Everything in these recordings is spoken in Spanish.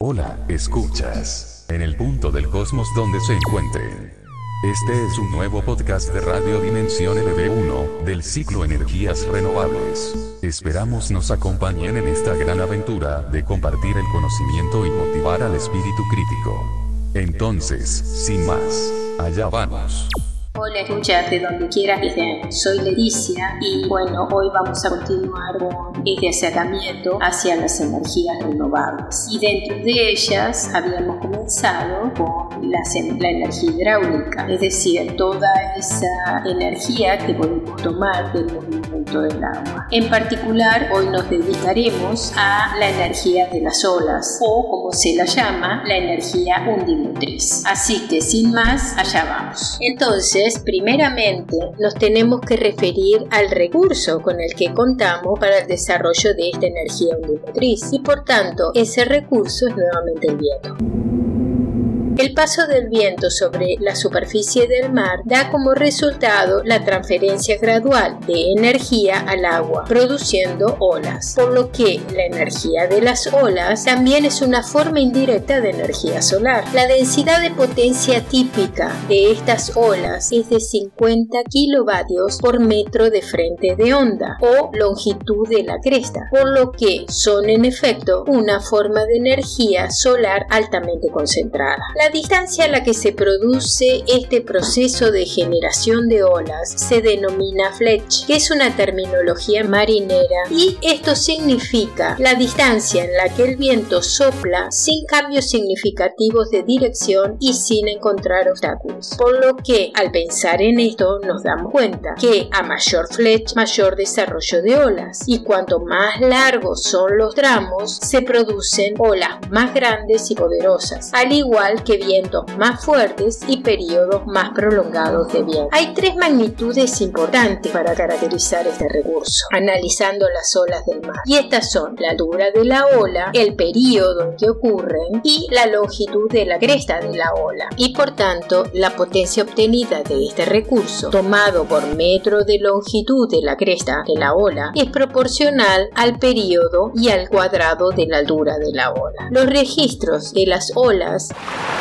Hola, escuchas. En el punto del cosmos donde se encuentren. Este es un nuevo podcast de Radio Dimensión LB1, del ciclo Energías Renovables. Esperamos nos acompañen en esta gran aventura de compartir el conocimiento y motivar al espíritu crítico. Entonces, sin más, allá vamos. Hola, escuchas de donde quieras que estén. Soy Leticia y bueno, hoy vamos a continuar con este acercamiento hacia las energías renovables. Y dentro de ellas habíamos comenzado con la, la energía hidráulica, es decir, toda esa energía que podemos tomar del movimiento del agua. En particular, hoy nos dedicaremos a la energía de las olas o como se la llama, la energía undimotriz. Así que sin más, allá vamos. Entonces, primeramente nos tenemos que referir al recurso con el que contamos para el desarrollo de esta energía ondimotriz y por tanto ese recurso es nuevamente el viento. El paso del viento sobre la superficie del mar da como resultado la transferencia gradual de energía al agua, produciendo olas, por lo que la energía de las olas también es una forma indirecta de energía solar. La densidad de potencia típica de estas olas es de 50 kilovatios por metro de frente de onda o longitud de la cresta, por lo que son en efecto una forma de energía solar altamente concentrada. Distancia a la que se produce este proceso de generación de olas se denomina Fletch, que es una terminología marinera y esto significa la distancia en la que el viento sopla sin cambios significativos de dirección y sin encontrar obstáculos. Por lo que al pensar en esto nos damos cuenta que a mayor Fletch, mayor desarrollo de olas y cuanto más largos son los tramos, se producen olas más grandes y poderosas, al igual que vientos más fuertes y periodos más prolongados de viento. Hay tres magnitudes importantes para caracterizar este recurso, analizando las olas del mar. Y estas son la altura de la ola, el periodo en que ocurren y la longitud de la cresta de la ola. Y por tanto, la potencia obtenida de este recurso, tomado por metro de longitud de la cresta de la ola, es proporcional al periodo y al cuadrado de la altura de la ola. Los registros de las olas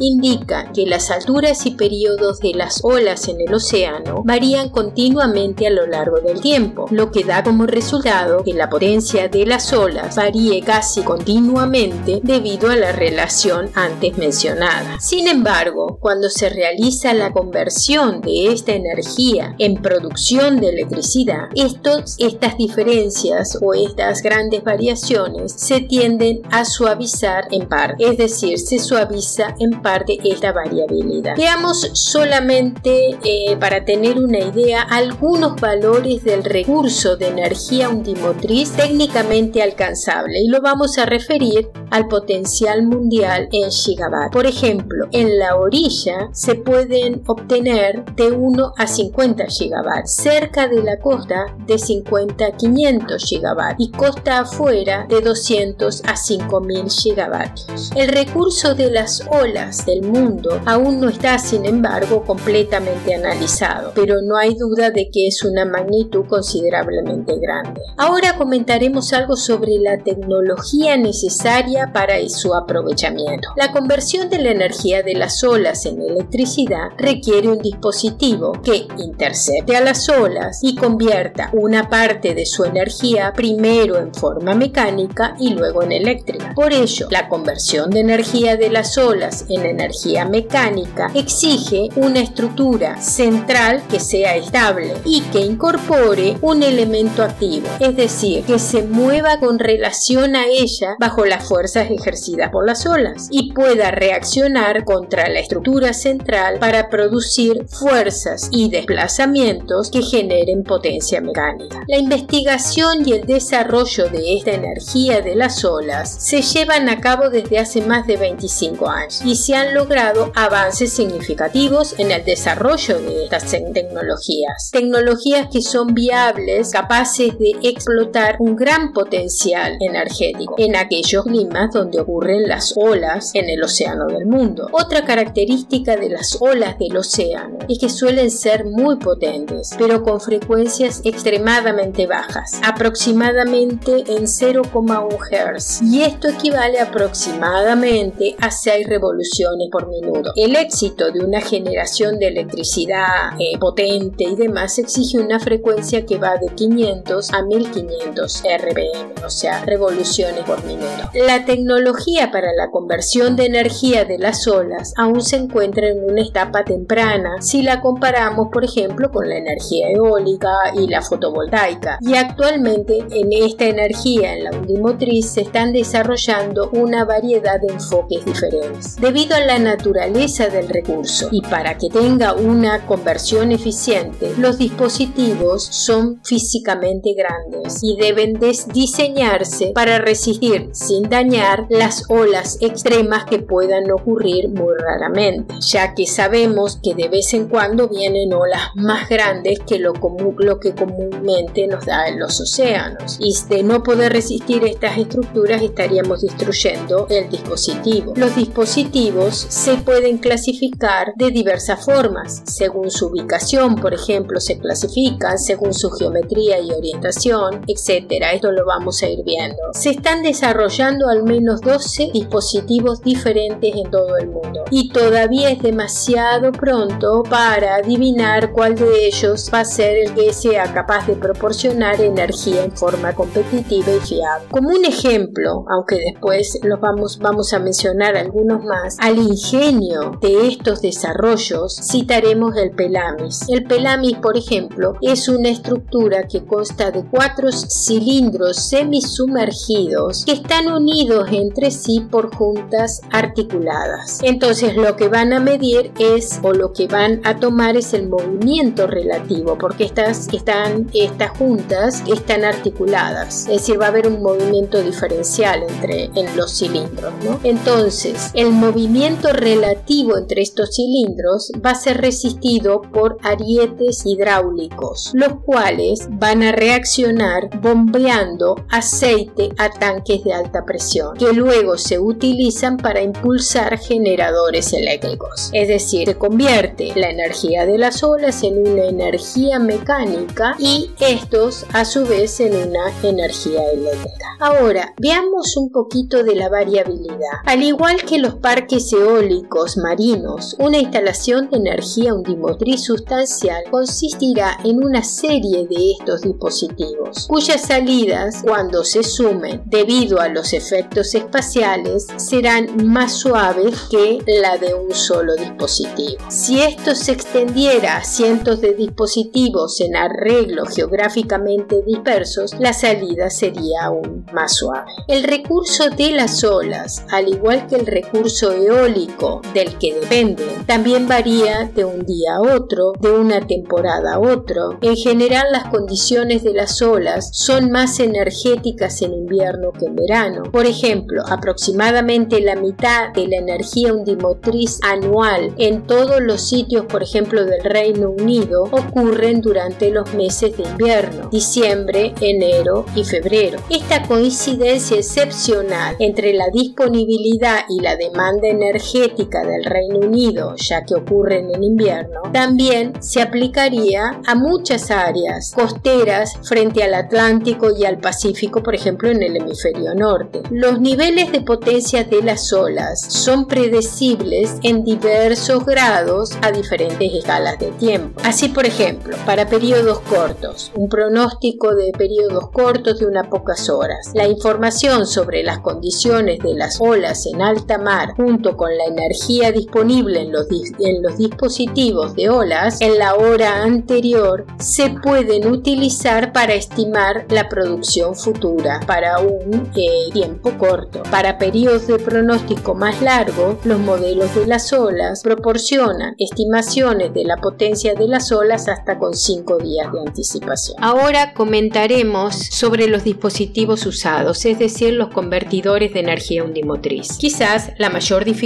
indica que las alturas y periodos de las olas en el océano varían continuamente a lo largo del tiempo, lo que da como resultado que la potencia de las olas varíe casi continuamente debido a la relación antes mencionada. Sin embargo, cuando se realiza la conversión de esta energía en producción de electricidad, estos, estas diferencias o estas grandes variaciones se tienden a suavizar en parte, es decir, se suaviza en parte esta variabilidad. Veamos solamente eh, para tener una idea algunos valores del recurso de energía undimotriz técnicamente alcanzable y lo vamos a referir al potencial mundial en gigawatt. Por ejemplo, en la orilla se pueden obtener de 1 a 50 gigawatts, cerca de la costa de 50 a 500 gigawatts y costa afuera de 200 a 5000 gigavatios. El recurso de las olas del mundo aún no está, sin embargo, completamente analizado, pero no hay duda de que es una magnitud considerablemente grande. Ahora comentaremos algo sobre la tecnología necesaria para su aprovechamiento. La conversión de la energía de las olas en electricidad requiere un dispositivo que intercepte a las olas y convierta una parte de su energía primero en forma mecánica y luego en eléctrica. Por ello, la conversión de energía de las olas en energía mecánica exige una estructura central que sea estable y que incorpore un elemento activo, es decir, que se mueva con relación a ella bajo las fuerzas ejercidas por las olas y pueda reaccionar contra la estructura central para producir fuerzas y desplazamientos que generen potencia mecánica. La investigación y el desarrollo de esta energía de las olas se llevan a cabo desde hace más de 25 años y se han logrado avances significativos en el desarrollo de estas tecnologías. Tecnologías que son viables, capaces de explotar un gran potencial energético en aquellos máximas donde ocurren las olas en el océano del mundo. Otra característica de las olas del océano es que suelen ser muy potentes, pero con frecuencias extremadamente bajas, aproximadamente en 0,1 Hz, y esto equivale aproximadamente a 6 revoluciones por minuto. El éxito de una generación de electricidad eh, potente y demás exige una frecuencia que va de 500 a 1500 RPM, o sea, revoluciones por minuto. La tecnología para la conversión de energía de las olas aún se encuentra en una etapa temprana si la comparamos, por ejemplo, con la energía eólica y la fotovoltaica. Y actualmente en esta energía en la undimotriz se están desarrollando una variedad de enfoques diferentes. Debido la naturaleza del recurso y para que tenga una conversión eficiente, los dispositivos son físicamente grandes y deben diseñarse para resistir sin dañar las olas extremas que puedan ocurrir muy raramente, ya que sabemos que de vez en cuando vienen olas más grandes que lo, lo que comúnmente nos da en los océanos. Y de no poder resistir estas estructuras estaríamos destruyendo el dispositivo. Los dispositivos se pueden clasificar de diversas formas, según su ubicación, por ejemplo, se clasifican según su geometría y orientación, etc. Esto lo vamos a ir viendo. Se están desarrollando al menos 12 dispositivos diferentes en todo el mundo y todavía es demasiado pronto para adivinar cuál de ellos va a ser el que sea capaz de proporcionar energía en forma competitiva y fiable. Como un ejemplo, aunque después los vamos, vamos a mencionar algunos más, al ingenio de estos desarrollos citaremos el Pelamis. El Pelamis, por ejemplo, es una estructura que consta de cuatro cilindros semisumergidos que están unidos entre sí por juntas articuladas. Entonces lo que van a medir es o lo que van a tomar es el movimiento relativo porque estas, están, estas juntas están articuladas. Es decir, va a haber un movimiento diferencial entre en los cilindros. Entonces el movimiento relativo entre estos cilindros va a ser resistido por arietes hidráulicos, los cuales van a reaccionar bombeando aceite a tanques de alta presión, que luego se utilizan para impulsar generadores eléctricos. Es decir, se convierte la energía de las olas en una energía mecánica y estos a su vez en una energía eléctrica. Ahora, veamos un poquito de la variabilidad. Al igual que los parques eólicos marinos, una instalación de energía undimotriz sustancial consistirá en una serie de estos dispositivos, cuyas salidas, cuando se sumen debido a los efectos espaciales, serán más suaves que la de un solo dispositivo. Si esto se extendiera a cientos de dispositivos en arreglo geográficamente dispersos, la salida sería aún más suave. El recurso de las olas, al igual que el recurso eólico del que dependen, también varía de un día a otro, de una temporada a otro. En general las condiciones de las olas son más energéticas en invierno que en verano. Por ejemplo, aproximadamente la mitad de la energía undimotriz anual en todos los sitios, por ejemplo, del Reino Unido, ocurren durante los meses de invierno, diciembre, enero y febrero. Esta coincidencia excepcional entre la disponibilidad y la demanda energética del Reino Unido, ya que ocurren en invierno, también se aplicaría a muchas áreas costeras frente al Atlántico y al Pacífico, por ejemplo, en el hemisferio norte. Los niveles de potencia de las olas son predecibles en diversos grados a diferentes escalas de tiempo. Así, por ejemplo, para periodos cortos, un pronóstico de periodos cortos de unas pocas horas. La información sobre las condiciones de las olas en alta mar junto con la energía disponible en los, en los dispositivos de olas en la hora anterior se pueden utilizar para estimar la producción futura para un eh, tiempo corto. Para periodos de pronóstico más largo, los modelos de las olas proporcionan estimaciones de la potencia de las olas hasta con 5 días de anticipación. Ahora comentaremos sobre los dispositivos usados, es decir, los convertidores de energía undimotriz. Quizás la mayor dificultad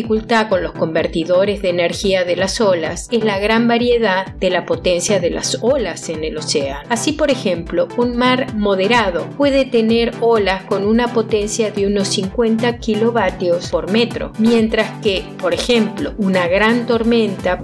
con los convertidores de energía de las olas es la gran variedad de la potencia de las olas en el océano. Así, por ejemplo, un mar moderado puede tener olas con una potencia de un menos 50 kilovatios por metro, mientras que, por ejemplo, una gran tormenta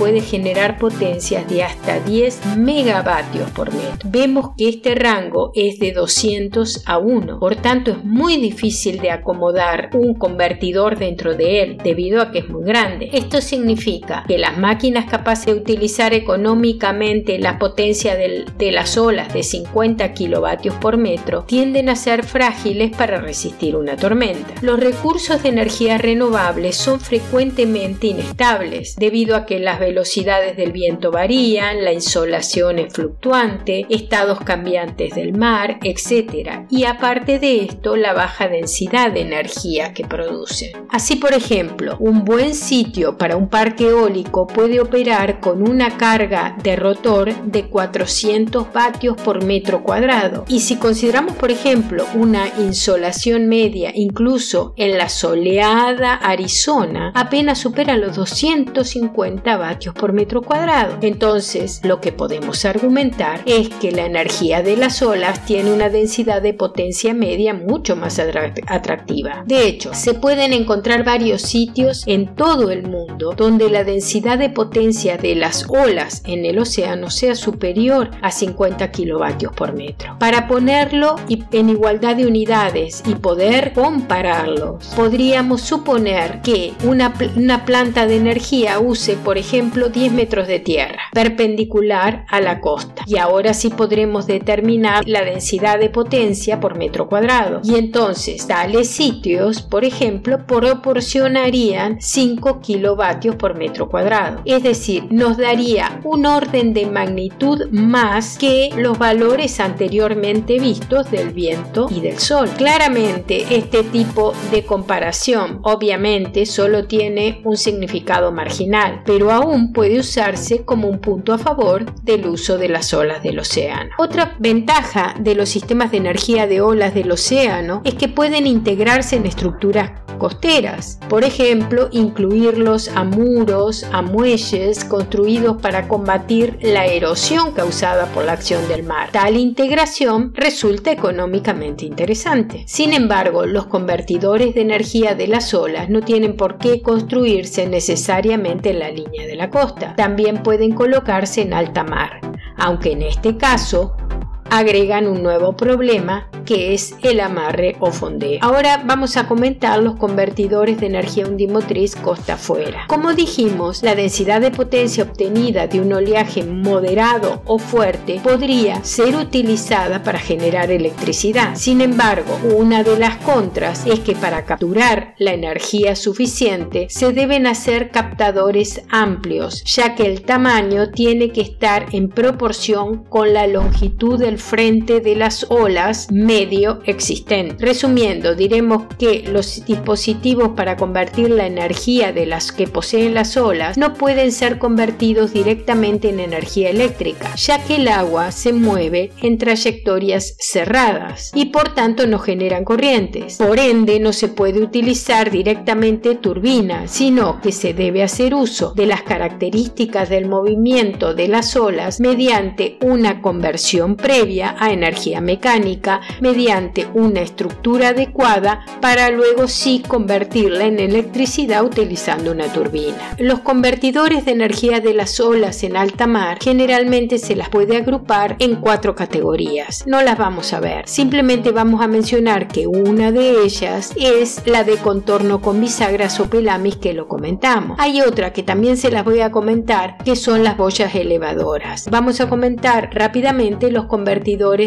puede generar potencias de hasta 10 megavatios por metro. Vemos que este rango es de 200 a 1, por tanto es muy difícil de acomodar un convertidor dentro de él debido a que es muy grande. Esto significa que las máquinas capaces de utilizar económicamente la potencia de las olas de 50 kilovatios por metro tienden a ser frágiles para resistir una tormenta. Los recursos de energía renovables son frecuentemente inestables debido a que las velocidades del viento varían, la insolación es fluctuante, estados cambiantes del mar, etc. Y aparte de esto, la baja densidad de energía que produce. Así, por ejemplo, un buen sitio para un parque eólico puede operar con una carga de rotor de 400 vatios por metro cuadrado. Y si consideramos, por ejemplo, una insolación media, incluso en la soleada Arizona, apenas supera los 250 vatios por metro cuadrado. Entonces, lo que podemos argumentar es que la energía de las olas tiene una densidad de potencia media mucho más atractiva. De hecho, se pueden encontrar varios sitios en todo el mundo donde la densidad de potencia de las olas en el océano sea superior a 50 kilovatios por metro. Para ponerlo en igualdad de unidades y poder compararlos, podríamos suponer que una, una planta de energía use, por ejemplo, 10 metros de tierra, perpendicular a la costa. Y ahora sí podremos determinar la densidad de potencia por metro cuadrado. Y entonces, tales sitios, por ejemplo, proporcionarían 5 kilovatios por metro cuadrado. Es decir, nos daría un orden de magnitud más que los valores anteriormente vistos del viento y del sol. Claramente, este tipo de comparación obviamente solo tiene un significado marginal, pero aún puede usarse como un punto a favor del uso de las olas del océano. Otra ventaja de los sistemas de energía de olas del océano es que pueden integrarse en estructuras costeras. Por ejemplo, incluirlos a muros, a muelles construidos para combatir la erosión causada por la acción del mar. Tal integración resulta económicamente interesante. Sin embargo, los convertidores de energía de las olas no tienen por qué construirse necesariamente en la línea de costa. También pueden colocarse en alta mar, aunque en este caso agregan un nuevo problema que es el amarre o fondeo. Ahora vamos a comentar los convertidores de energía undimotriz costa afuera. Como dijimos, la densidad de potencia obtenida de un oleaje moderado o fuerte podría ser utilizada para generar electricidad. Sin embargo, una de las contras es que para capturar la energía suficiente se deben hacer captadores amplios, ya que el tamaño tiene que estar en proporción con la longitud del frente de las olas medio existente. Resumiendo, diremos que los dispositivos para convertir la energía de las que poseen las olas no pueden ser convertidos directamente en energía eléctrica, ya que el agua se mueve en trayectorias cerradas y por tanto no generan corrientes. Por ende, no se puede utilizar directamente turbina, sino que se debe hacer uso de las características del movimiento de las olas mediante una conversión previa a energía mecánica mediante una estructura adecuada para luego sí convertirla en electricidad utilizando una turbina. Los convertidores de energía de las olas en alta mar generalmente se las puede agrupar en cuatro categorías. No las vamos a ver, simplemente vamos a mencionar que una de ellas es la de contorno con bisagras o pelamis que lo comentamos. Hay otra que también se las voy a comentar que son las boyas elevadoras. Vamos a comentar rápidamente los convertidores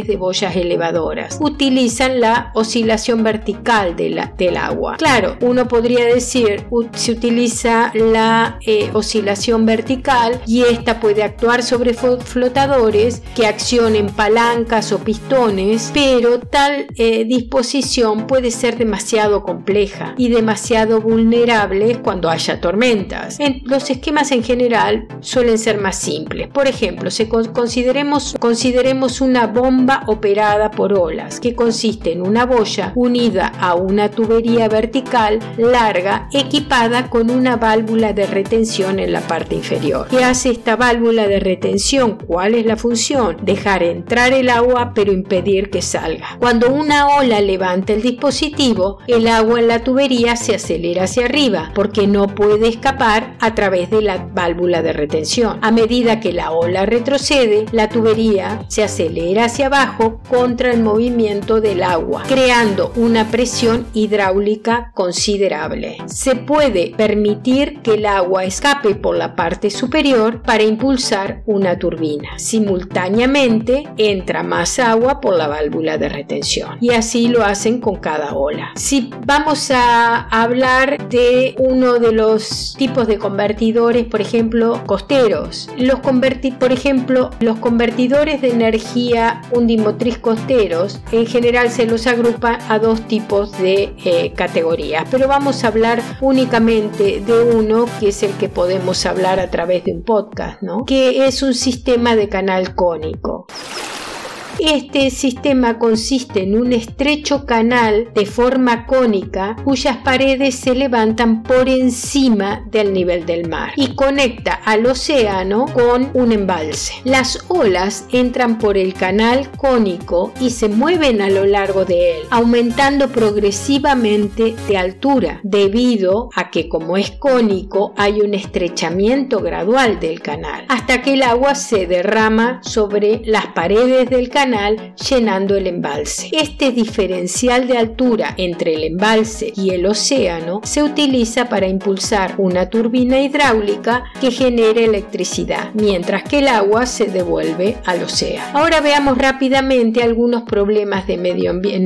de boyas elevadoras. Utilizan la oscilación vertical del agua. Claro, uno podría decir, se utiliza la eh, oscilación vertical y esta puede actuar sobre flotadores que accionen palancas o pistones, pero tal eh, disposición puede ser demasiado compleja y demasiado vulnerable cuando haya tormentas. En, los esquemas en general suelen ser más simples. Por ejemplo, si consideremos, consideremos una bomba operada por olas, que consiste en una boya unida a una tubería vertical larga equipada con una válvula de retención en la parte inferior. ¿Qué hace esta válvula de retención? ¿Cuál es la función? Dejar entrar el agua pero impedir que salga. Cuando una ola levanta el dispositivo, el agua en la tubería se acelera hacia arriba porque no puede escapar a través de la válvula de retención. A medida que la ola retrocede, la tubería se acelera hacia abajo contra el movimiento del agua, creando una presión hidráulica considerable. Se puede permitir que el agua escape por la parte superior para impulsar una turbina. Simultáneamente entra más agua por la válvula de retención y así lo hacen con cada ola. Si vamos a hablar de uno de los tipos de convertidores, por ejemplo, costeros. Los por ejemplo, los convertidores de energía undimotriz costeros en general se los agrupa a dos tipos de eh, categorías, pero vamos a hablar únicamente de uno que es el que podemos hablar a través de un podcast, ¿no? Que es un sistema de canal cónico. Este sistema consiste en un estrecho canal de forma cónica cuyas paredes se levantan por encima del nivel del mar y conecta al océano con un embalse. Las olas entran por el canal cónico y se mueven a lo largo de él, aumentando progresivamente de altura, debido a que como es cónico hay un estrechamiento gradual del canal, hasta que el agua se derrama sobre las paredes del canal llenando el embalse. Este diferencial de altura entre el embalse y el océano se utiliza para impulsar una turbina hidráulica que genere electricidad, mientras que el agua se devuelve al océano. Ahora veamos rápidamente algunos problemas en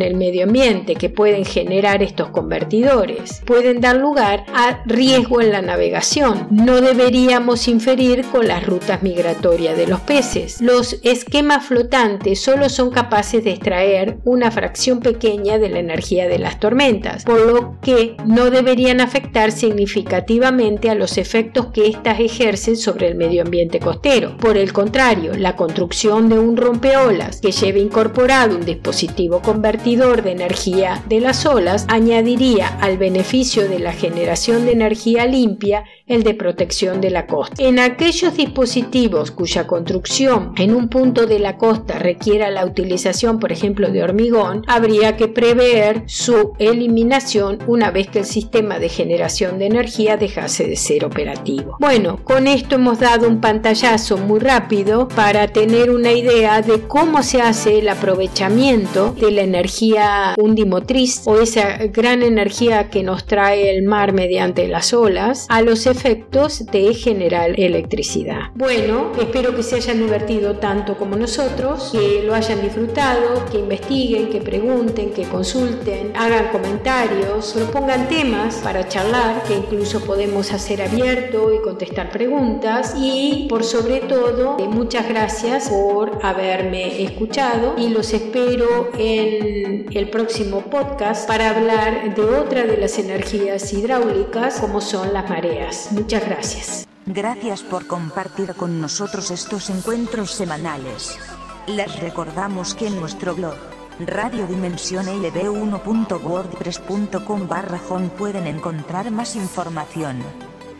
el medio ambiente que pueden generar estos convertidores. Pueden dar lugar a riesgo en la navegación. No deberíamos inferir con las rutas migratorias de los peces. Los esquemas flotantes solo son capaces de extraer una fracción pequeña de la energía de las tormentas, por lo que no deberían afectar significativamente a los efectos que éstas ejercen sobre el medio ambiente costero. Por el contrario, la construcción de un rompeolas que lleve incorporado un dispositivo convertidor de energía de las olas añadiría al beneficio de la generación de energía limpia el de protección de la costa. En aquellos dispositivos cuya construcción en un punto de la costa requiere la utilización, por ejemplo, de hormigón, habría que prever su eliminación una vez que el sistema de generación de energía dejase de ser operativo. Bueno, con esto hemos dado un pantallazo muy rápido para tener una idea de cómo se hace el aprovechamiento de la energía undimotriz o esa gran energía que nos trae el mar mediante las olas a los efectos de generar electricidad. Bueno, espero que se hayan divertido tanto como nosotros, que lo hayan disfrutado, que investiguen, que pregunten, que consulten, hagan comentarios, pongan temas para charlar, que incluso podemos hacer abierto y contestar preguntas. Y por sobre todo, eh, muchas gracias por haberme escuchado y los espero en el próximo podcast para hablar de otra de las energías hidráulicas como son las mareas. Muchas gracias. Gracias por compartir con nosotros estos encuentros semanales. Les recordamos que en nuestro blog, radiodimensionlb1.wordpress.com barra home pueden encontrar más información.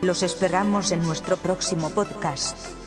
Los esperamos en nuestro próximo podcast.